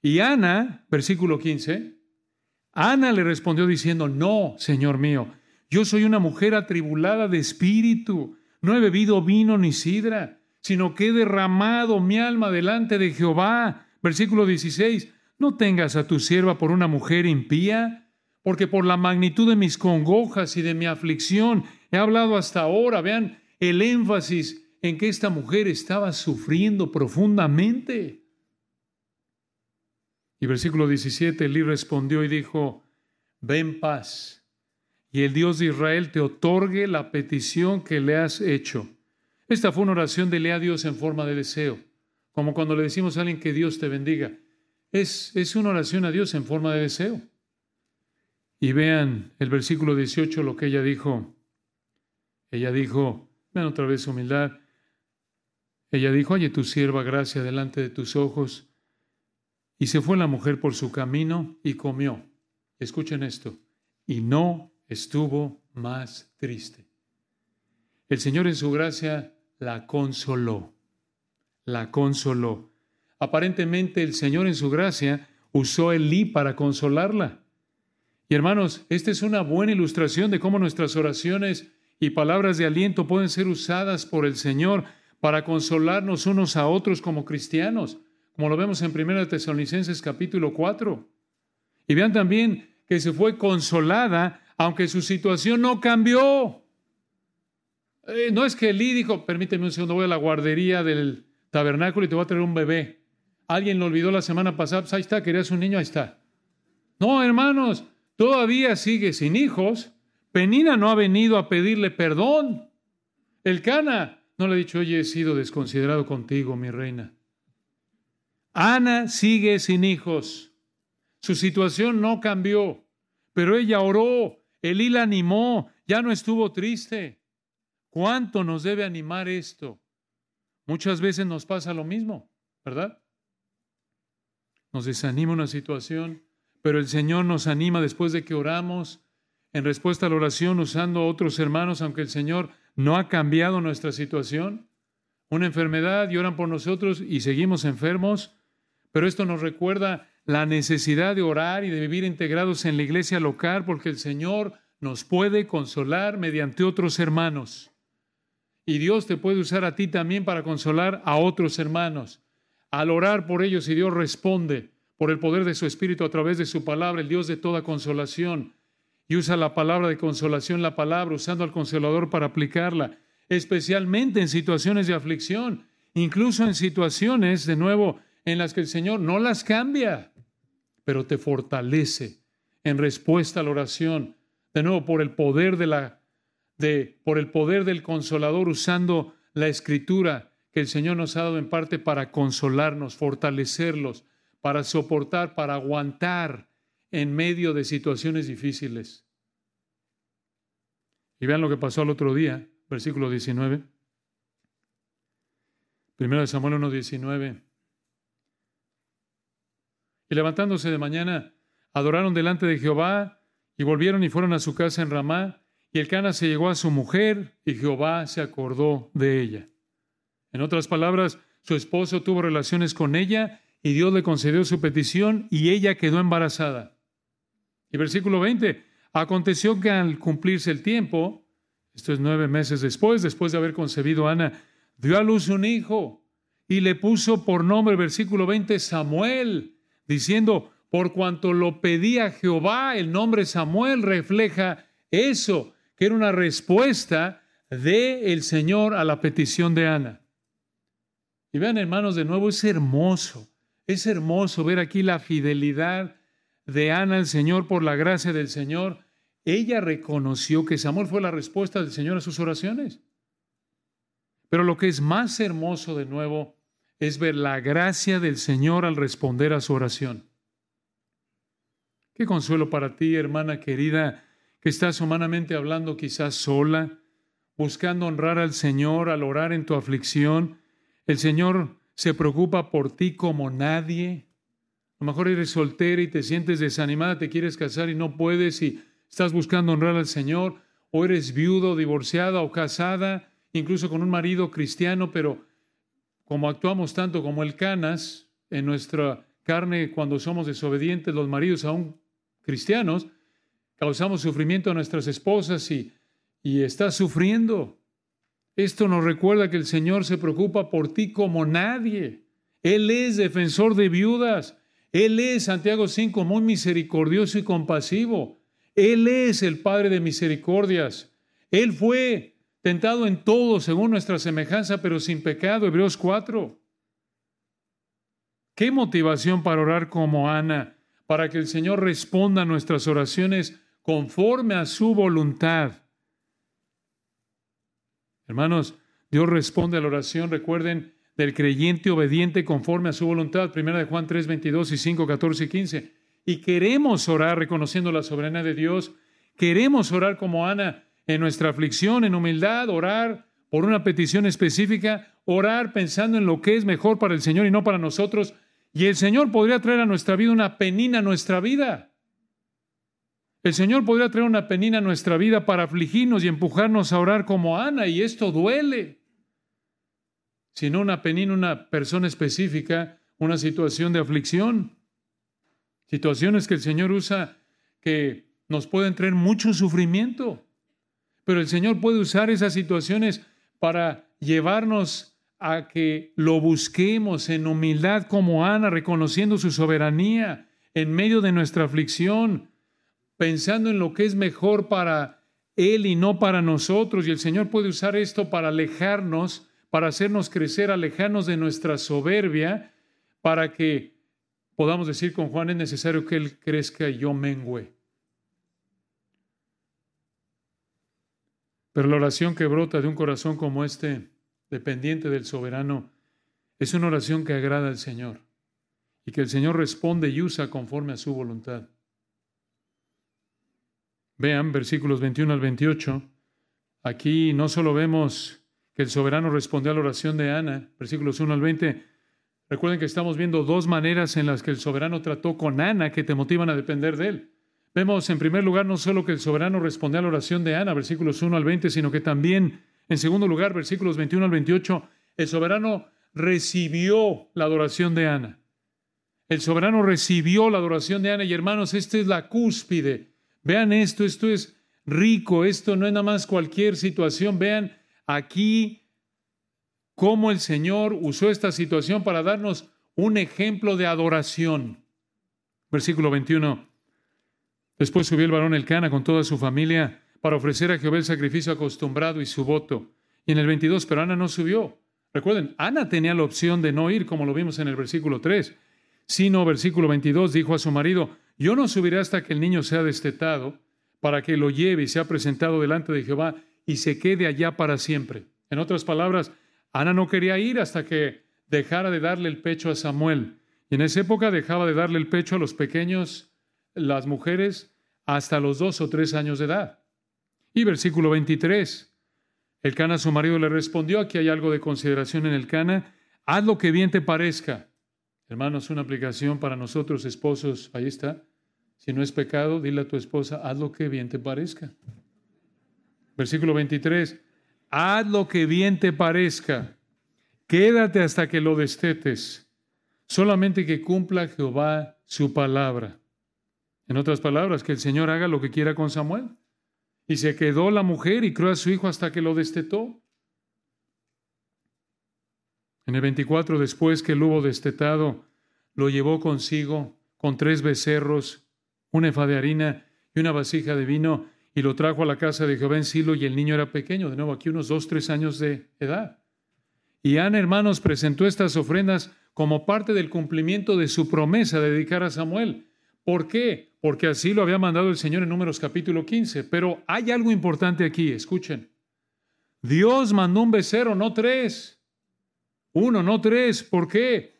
Y Ana, versículo 15, Ana le respondió diciendo, no, Señor mío, yo soy una mujer atribulada de espíritu, no he bebido vino ni sidra, sino que he derramado mi alma delante de Jehová. Versículo 16, no tengas a tu sierva por una mujer impía, porque por la magnitud de mis congojas y de mi aflicción he hablado hasta ahora. Vean el énfasis en que esta mujer estaba sufriendo profundamente. Y versículo 17, Elí respondió y dijo, ven paz, y el Dios de Israel te otorgue la petición que le has hecho. Esta fue una oración de le a Dios en forma de deseo, como cuando le decimos a alguien que Dios te bendiga. Es, es una oración a Dios en forma de deseo. Y vean el versículo 18, lo que ella dijo. Ella dijo, vean otra vez humildad, ella dijo, oye tu sierva gracia delante de tus ojos. Y se fue la mujer por su camino y comió. Escuchen esto. Y no estuvo más triste. El Señor en su gracia la consoló. La consoló. Aparentemente el Señor en su gracia usó el li para consolarla. Y hermanos, esta es una buena ilustración de cómo nuestras oraciones y palabras de aliento pueden ser usadas por el Señor para consolarnos unos a otros como cristianos, como lo vemos en 1 Tesalonicenses capítulo 4. Y vean también que se fue consolada aunque su situación no cambió. Eh, no es que Elí dijo, permíteme un segundo, voy a la guardería del tabernáculo y te voy a traer un bebé. Alguien lo olvidó la semana pasada, pues ahí está, querías un niño, ahí está. No, hermanos, todavía sigue sin hijos. Penina no ha venido a pedirle perdón. El Cana no le ha dicho, oye, he sido desconsiderado contigo, mi reina. Ana sigue sin hijos. Su situación no cambió, pero ella oró, Elí la animó, ya no estuvo triste. ¿Cuánto nos debe animar esto? Muchas veces nos pasa lo mismo, ¿verdad? Nos desanima una situación, pero el Señor nos anima después de que oramos. en respuesta a la oración usando a otros hermanos, aunque el Señor no ha cambiado nuestra situación. Una enfermedad y oran por nosotros y seguimos enfermos. Pero esto nos recuerda la necesidad de orar y de vivir integrados en la iglesia local porque el Señor nos puede consolar mediante otros hermanos. Y Dios te puede usar a ti también para consolar a otros hermanos. Al orar por ellos y Dios responde por el poder de su Espíritu a través de su palabra, el Dios de toda consolación. Y usa la palabra de consolación, la palabra, usando al consolador para aplicarla, especialmente en situaciones de aflicción, incluso en situaciones, de nuevo, en las que el Señor no las cambia, pero te fortalece en respuesta a la oración, de nuevo por el poder de la de por el poder del consolador usando la escritura que el Señor nos ha dado en parte para consolarnos, fortalecerlos, para soportar, para aguantar en medio de situaciones difíciles. Y vean lo que pasó el otro día, versículo 19. Primero de Samuel 1:19. Y levantándose de mañana, adoraron delante de Jehová y volvieron y fueron a su casa en Ramá. Y el Cana se llegó a su mujer y Jehová se acordó de ella. En otras palabras, su esposo tuvo relaciones con ella y Dios le concedió su petición y ella quedó embarazada. Y versículo 20, aconteció que al cumplirse el tiempo, esto es nueve meses después, después de haber concebido Ana, dio a luz un hijo y le puso por nombre, versículo 20, Samuel, diciendo, por cuanto lo pedía Jehová, el nombre Samuel refleja eso, que era una respuesta de el Señor a la petición de Ana. Y vean, hermanos, de nuevo es hermoso, es hermoso ver aquí la fidelidad de Ana al Señor por la gracia del Señor. Ella reconoció que Samuel fue la respuesta del Señor a sus oraciones. Pero lo que es más hermoso de nuevo es ver la gracia del Señor al responder a su oración. Qué consuelo para ti, hermana querida, que estás humanamente hablando quizás sola, buscando honrar al Señor al orar en tu aflicción. El Señor se preocupa por ti como nadie. A lo mejor eres soltera y te sientes desanimada, te quieres casar y no puedes y estás buscando honrar al Señor, o eres viudo, divorciada o casada, incluso con un marido cristiano, pero como actuamos tanto como el canas en nuestra carne cuando somos desobedientes, los maridos aún cristianos, causamos sufrimiento a nuestras esposas y, y estás sufriendo. Esto nos recuerda que el Señor se preocupa por ti como nadie. Él es defensor de viudas. Él es, Santiago 5, muy misericordioso y compasivo. Él es el Padre de misericordias. Él fue tentado en todo según nuestra semejanza, pero sin pecado. Hebreos 4. ¿Qué motivación para orar como Ana? Para que el Señor responda a nuestras oraciones conforme a su voluntad. Hermanos, Dios responde a la oración, recuerden, del creyente obediente conforme a su voluntad. Primera de Juan 3, 22 y 5, 14 y 15. Y queremos orar reconociendo la soberanía de Dios. Queremos orar como Ana en nuestra aflicción, en humildad, orar por una petición específica, orar pensando en lo que es mejor para el Señor y no para nosotros. Y el Señor podría traer a nuestra vida una penina a nuestra vida. El Señor podría traer una penina a nuestra vida para afligirnos y empujarnos a orar como Ana, y esto duele. Sino una penina, una persona específica, una situación de aflicción. Situaciones que el Señor usa que nos pueden traer mucho sufrimiento. Pero el Señor puede usar esas situaciones para llevarnos a que lo busquemos en humildad como Ana, reconociendo su soberanía en medio de nuestra aflicción, pensando en lo que es mejor para Él y no para nosotros. Y el Señor puede usar esto para alejarnos, para hacernos crecer, alejarnos de nuestra soberbia, para que podamos decir con Juan, es necesario que Él crezca y yo mengüe. Pero la oración que brota de un corazón como este, dependiente del soberano, es una oración que agrada al Señor y que el Señor responde y usa conforme a su voluntad. Vean versículos 21 al 28. Aquí no solo vemos que el soberano respondió a la oración de Ana, versículos 1 al 20. Recuerden que estamos viendo dos maneras en las que el soberano trató con Ana que te motivan a depender de él. Vemos en primer lugar no solo que el soberano responde a la oración de Ana, versículos 1 al 20, sino que también, en segundo lugar, versículos 21 al 28, el soberano recibió la adoración de Ana. El soberano recibió la adoración de Ana y hermanos, esta es la cúspide. Vean esto, esto es rico, esto no es nada más cualquier situación. Vean aquí cómo el Señor usó esta situación para darnos un ejemplo de adoración. Versículo 21. Después subió el varón Elcana con toda su familia para ofrecer a Jehová el sacrificio acostumbrado y su voto. Y en el 22, pero Ana no subió. Recuerden, Ana tenía la opción de no ir, como lo vimos en el versículo 3, sino versículo 22 dijo a su marido, yo no subiré hasta que el niño sea destetado, para que lo lleve y sea presentado delante de Jehová y se quede allá para siempre. En otras palabras, Ana no quería ir hasta que dejara de darle el pecho a Samuel. Y en esa época dejaba de darle el pecho a los pequeños, las mujeres, hasta los dos o tres años de edad. Y versículo 23. El Cana su marido le respondió, aquí hay algo de consideración en el Cana, haz lo que bien te parezca. Hermanos, una aplicación para nosotros esposos, ahí está. Si no es pecado, dile a tu esposa, haz lo que bien te parezca. Versículo 23, haz lo que bien te parezca, quédate hasta que lo destetes, solamente que cumpla Jehová su palabra. En otras palabras, que el Señor haga lo que quiera con Samuel. Y se quedó la mujer y crió a su hijo hasta que lo destetó. En el 24, después que lo hubo destetado, lo llevó consigo con tres becerros, una efa de harina y una vasija de vino, y lo trajo a la casa de Jehová en Silo, y el niño era pequeño, de nuevo aquí unos dos, tres años de edad. Y Ana, hermanos, presentó estas ofrendas como parte del cumplimiento de su promesa de dedicar a Samuel. ¿Por qué? Porque así lo había mandado el Señor en Números capítulo 15. Pero hay algo importante aquí, escuchen. Dios mandó un becerro, no tres. Uno, no tres. ¿Por qué?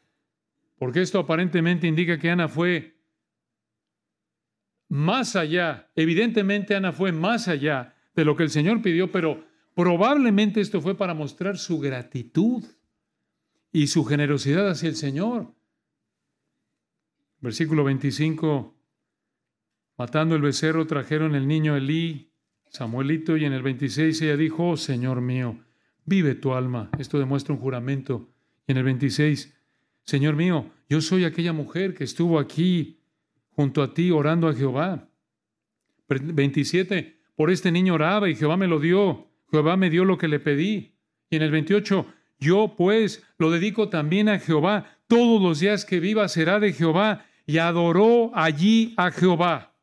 Porque esto aparentemente indica que Ana fue más allá. Evidentemente Ana fue más allá de lo que el Señor pidió, pero probablemente esto fue para mostrar su gratitud y su generosidad hacia el Señor. Versículo 25, matando el becerro, trajeron el niño Elí, Samuelito, y en el 26 ella dijo, oh, Señor mío, vive tu alma. Esto demuestra un juramento. Y en el 26, Señor mío, yo soy aquella mujer que estuvo aquí junto a ti orando a Jehová. 27, por este niño oraba y Jehová me lo dio. Jehová me dio lo que le pedí. Y en el 28, yo pues lo dedico también a Jehová. Todos los días que viva será de Jehová y adoró allí a Jehová.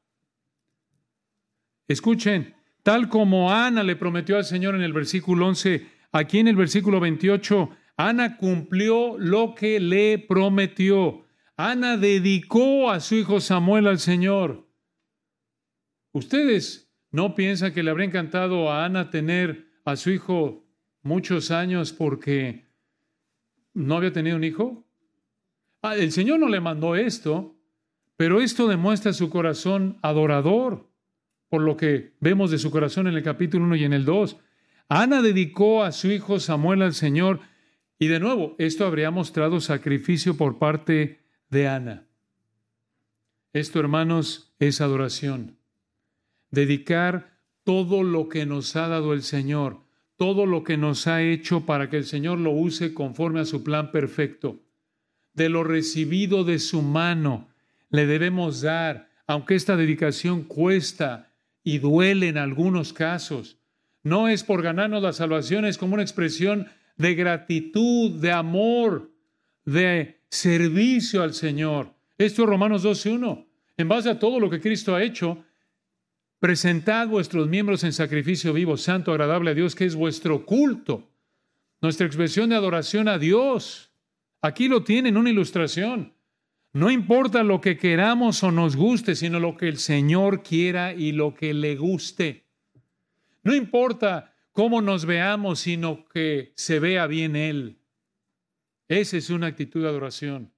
Escuchen, tal como Ana le prometió al Señor en el versículo 11, aquí en el versículo 28, Ana cumplió lo que le prometió. Ana dedicó a su hijo Samuel al Señor. ¿Ustedes no piensan que le habría encantado a Ana tener a su hijo muchos años porque no había tenido un hijo? Ah, el Señor no le mandó esto. Pero esto demuestra su corazón adorador, por lo que vemos de su corazón en el capítulo 1 y en el 2. Ana dedicó a su hijo Samuel al Señor y de nuevo, esto habría mostrado sacrificio por parte de Ana. Esto, hermanos, es adoración. Dedicar todo lo que nos ha dado el Señor, todo lo que nos ha hecho para que el Señor lo use conforme a su plan perfecto. De lo recibido de su mano, le debemos dar, aunque esta dedicación cuesta y duele en algunos casos. No es por ganarnos la salvación, es como una expresión de gratitud, de amor, de servicio al Señor. Esto es Romanos 12.1. En base a todo lo que Cristo ha hecho, presentad vuestros miembros en sacrificio vivo, santo, agradable a Dios, que es vuestro culto, nuestra expresión de adoración a Dios. Aquí lo tienen, una ilustración. No importa lo que queramos o nos guste, sino lo que el Señor quiera y lo que le guste. No importa cómo nos veamos, sino que se vea bien Él. Esa es una actitud de adoración.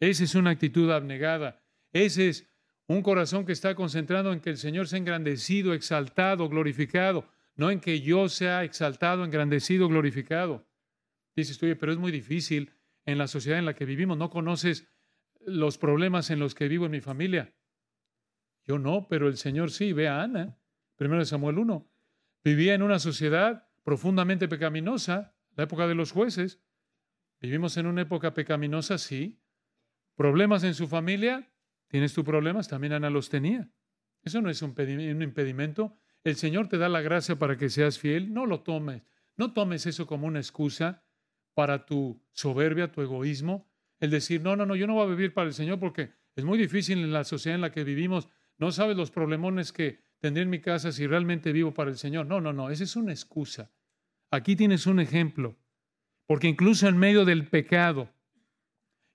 Esa es una actitud abnegada. Ese es un corazón que está concentrado en que el Señor sea engrandecido, exaltado, glorificado, no en que yo sea exaltado, engrandecido, glorificado. Dices, oye, pero es muy difícil en la sociedad en la que vivimos. No conoces los problemas en los que vivo en mi familia. Yo no, pero el Señor sí. Ve a Ana, primero de Samuel 1. Vivía en una sociedad profundamente pecaminosa, la época de los jueces. Vivimos en una época pecaminosa, sí. ¿Problemas en su familia? ¿Tienes tus problemas? También Ana los tenía. Eso no es un impedimento. El Señor te da la gracia para que seas fiel. No lo tomes. No tomes eso como una excusa para tu soberbia, tu egoísmo. El decir, no, no, no, yo no voy a vivir para el Señor porque es muy difícil en la sociedad en la que vivimos. No sabes los problemones que tendré en mi casa si realmente vivo para el Señor. No, no, no, esa es una excusa. Aquí tienes un ejemplo. Porque incluso en medio del pecado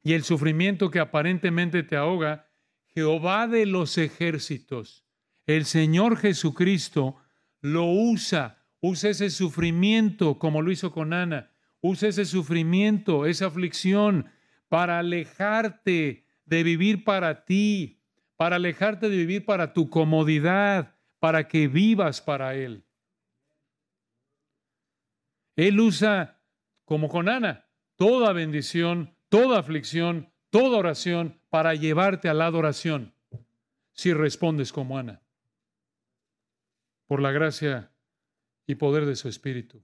y el sufrimiento que aparentemente te ahoga, Jehová de los ejércitos, el Señor Jesucristo, lo usa, usa ese sufrimiento como lo hizo con Ana, usa ese sufrimiento, esa aflicción, para alejarte de vivir para ti, para alejarte de vivir para tu comodidad, para que vivas para Él. Él usa, como con Ana, toda bendición, toda aflicción, toda oración para llevarte a la adoración, si respondes como Ana, por la gracia y poder de su Espíritu.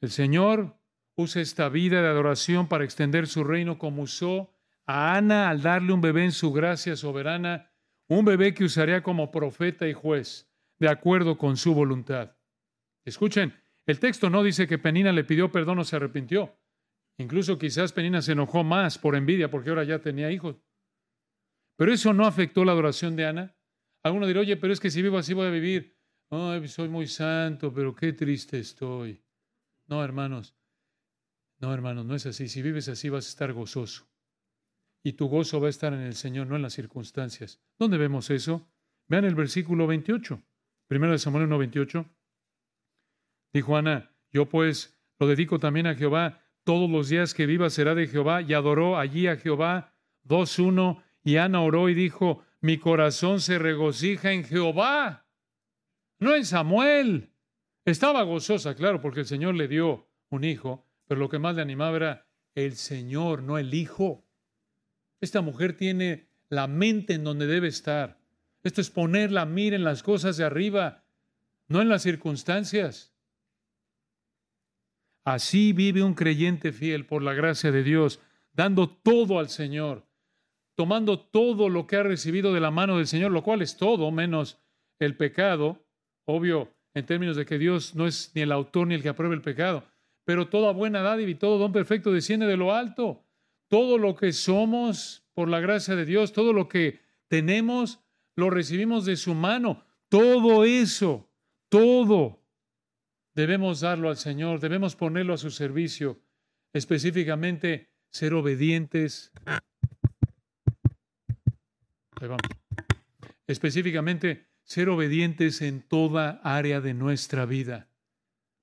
El Señor usa esta vida de adoración para extender su reino como usó a Ana al darle un bebé en su gracia soberana, un bebé que usaría como profeta y juez, de acuerdo con su voluntad. Escuchen, el texto no dice que Penina le pidió perdón o se arrepintió. Incluso quizás Penina se enojó más por envidia porque ahora ya tenía hijos. Pero eso no afectó la adoración de Ana. Alguno dirá, oye, pero es que si vivo así voy a vivir. Ay, soy muy santo, pero qué triste estoy. No, hermanos, no, hermanos, no es así. Si vives así vas a estar gozoso. Y tu gozo va a estar en el Señor, no en las circunstancias. ¿Dónde vemos eso? Vean el versículo 28. Primero de Samuel 1, 28. Dijo Ana, yo pues lo dedico también a Jehová, todos los días que viva será de Jehová, y adoró allí a Jehová, 2.1, y Ana oró y dijo, mi corazón se regocija en Jehová, no en Samuel. Estaba gozosa, claro, porque el Señor le dio un hijo, pero lo que más le animaba era el Señor, no el hijo. Esta mujer tiene la mente en donde debe estar. Esto es poner la mira en las cosas de arriba, no en las circunstancias. Así vive un creyente fiel por la gracia de Dios, dando todo al Señor, tomando todo lo que ha recibido de la mano del Señor, lo cual es todo menos el pecado, obvio, en términos de que Dios no es ni el autor ni el que aprueba el pecado, pero toda buena dádiva y todo don perfecto desciende de lo alto. Todo lo que somos por la gracia de Dios, todo lo que tenemos, lo recibimos de su mano. Todo eso, todo Debemos darlo al Señor, debemos ponerlo a su servicio, específicamente ser obedientes. Específicamente ser obedientes en toda área de nuestra vida,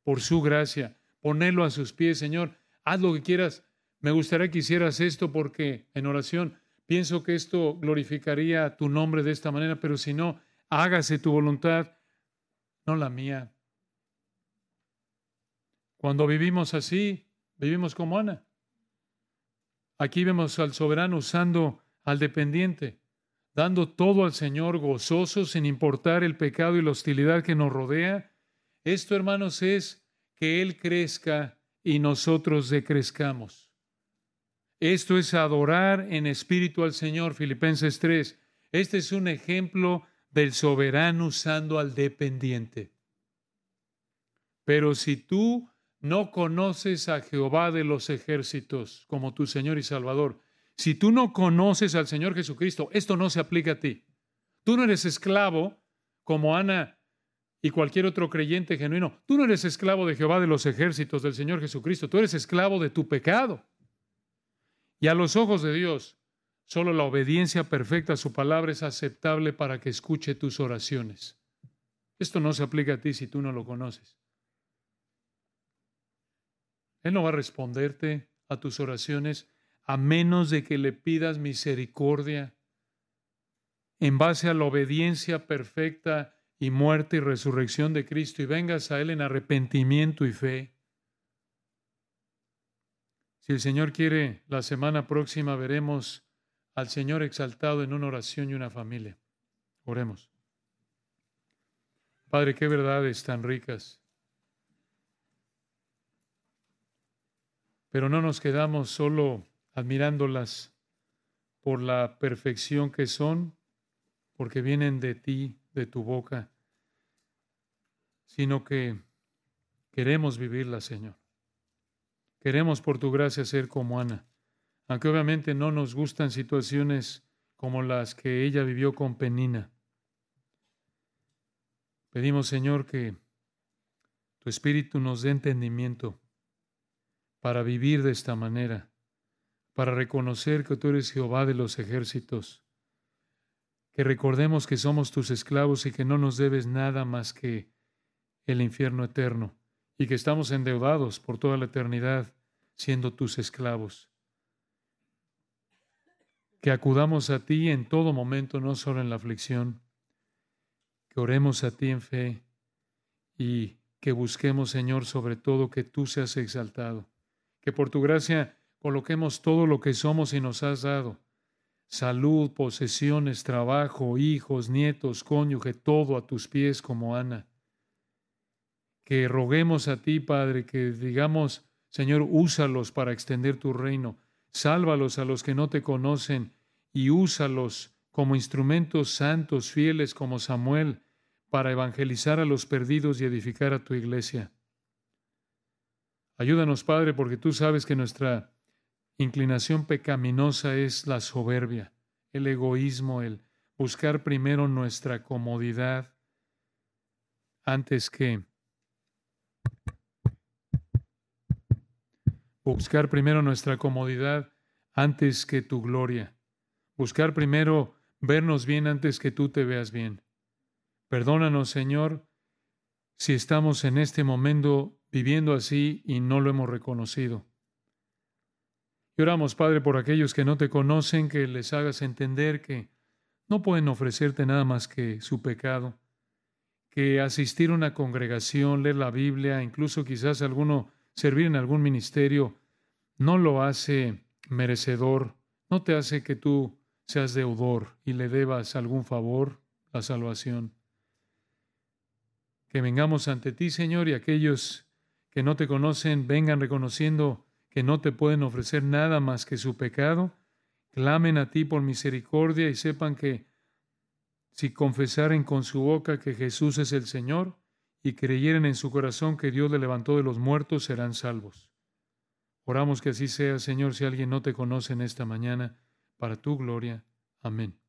por su gracia, ponerlo a sus pies, Señor, haz lo que quieras. Me gustaría que hicieras esto porque en oración pienso que esto glorificaría tu nombre de esta manera, pero si no, hágase tu voluntad, no la mía. Cuando vivimos así, vivimos como Ana. Aquí vemos al soberano usando al dependiente, dando todo al Señor gozoso sin importar el pecado y la hostilidad que nos rodea. Esto, hermanos, es que Él crezca y nosotros decrezcamos. Esto es adorar en espíritu al Señor, Filipenses 3. Este es un ejemplo del soberano usando al dependiente. Pero si tú no conoces a Jehová de los ejércitos como tu Señor y Salvador, si tú no conoces al Señor Jesucristo, esto no se aplica a ti. Tú no eres esclavo como Ana y cualquier otro creyente genuino. Tú no eres esclavo de Jehová de los ejércitos del Señor Jesucristo. Tú eres esclavo de tu pecado. Y a los ojos de Dios, solo la obediencia perfecta a su palabra es aceptable para que escuche tus oraciones. Esto no se aplica a ti si tú no lo conoces. Él no va a responderte a tus oraciones a menos de que le pidas misericordia en base a la obediencia perfecta y muerte y resurrección de Cristo y vengas a Él en arrepentimiento y fe. Si el Señor quiere, la semana próxima veremos al Señor exaltado en una oración y una familia. Oremos. Padre, qué verdades tan ricas. Pero no nos quedamos solo admirándolas por la perfección que son, porque vienen de ti, de tu boca, sino que queremos vivirlas, Señor. Queremos por tu gracia ser como Ana, aunque obviamente no nos gustan situaciones como las que ella vivió con Penina. Pedimos, Señor, que tu Espíritu nos dé entendimiento para vivir de esta manera, para reconocer que tú eres Jehová de los ejércitos, que recordemos que somos tus esclavos y que no nos debes nada más que el infierno eterno, y que estamos endeudados por toda la eternidad siendo tus esclavos. Que acudamos a ti en todo momento, no solo en la aflicción, que oremos a ti en fe y que busquemos, Señor, sobre todo que tú seas exaltado, que por tu gracia coloquemos todo lo que somos y nos has dado, salud, posesiones, trabajo, hijos, nietos, cónyuge, todo a tus pies como Ana. Que roguemos a ti, Padre, que digamos, Señor, úsalos para extender tu reino, sálvalos a los que no te conocen y úsalos como instrumentos santos, fieles como Samuel, para evangelizar a los perdidos y edificar a tu iglesia. Ayúdanos, Padre, porque tú sabes que nuestra inclinación pecaminosa es la soberbia, el egoísmo, el buscar primero nuestra comodidad antes que buscar primero nuestra comodidad antes que tu gloria, buscar primero vernos bien antes que tú te veas bien. Perdónanos, Señor, si estamos en este momento viviendo así y no lo hemos reconocido. Y oramos, Padre, por aquellos que no te conocen, que les hagas entender que no pueden ofrecerte nada más que su pecado, que asistir a una congregación, leer la Biblia, incluso quizás alguno servir en algún ministerio, no lo hace merecedor, no te hace que tú seas deudor y le debas algún favor, la salvación. Que vengamos ante ti, Señor, y aquellos que no te conocen vengan reconociendo que no te pueden ofrecer nada más que su pecado, clamen a ti por misericordia y sepan que si confesaren con su boca que Jesús es el Señor y creyeren en su corazón que Dios le levantó de los muertos, serán salvos. Oramos que así sea, Señor, si alguien no te conoce en esta mañana, para tu gloria. Amén.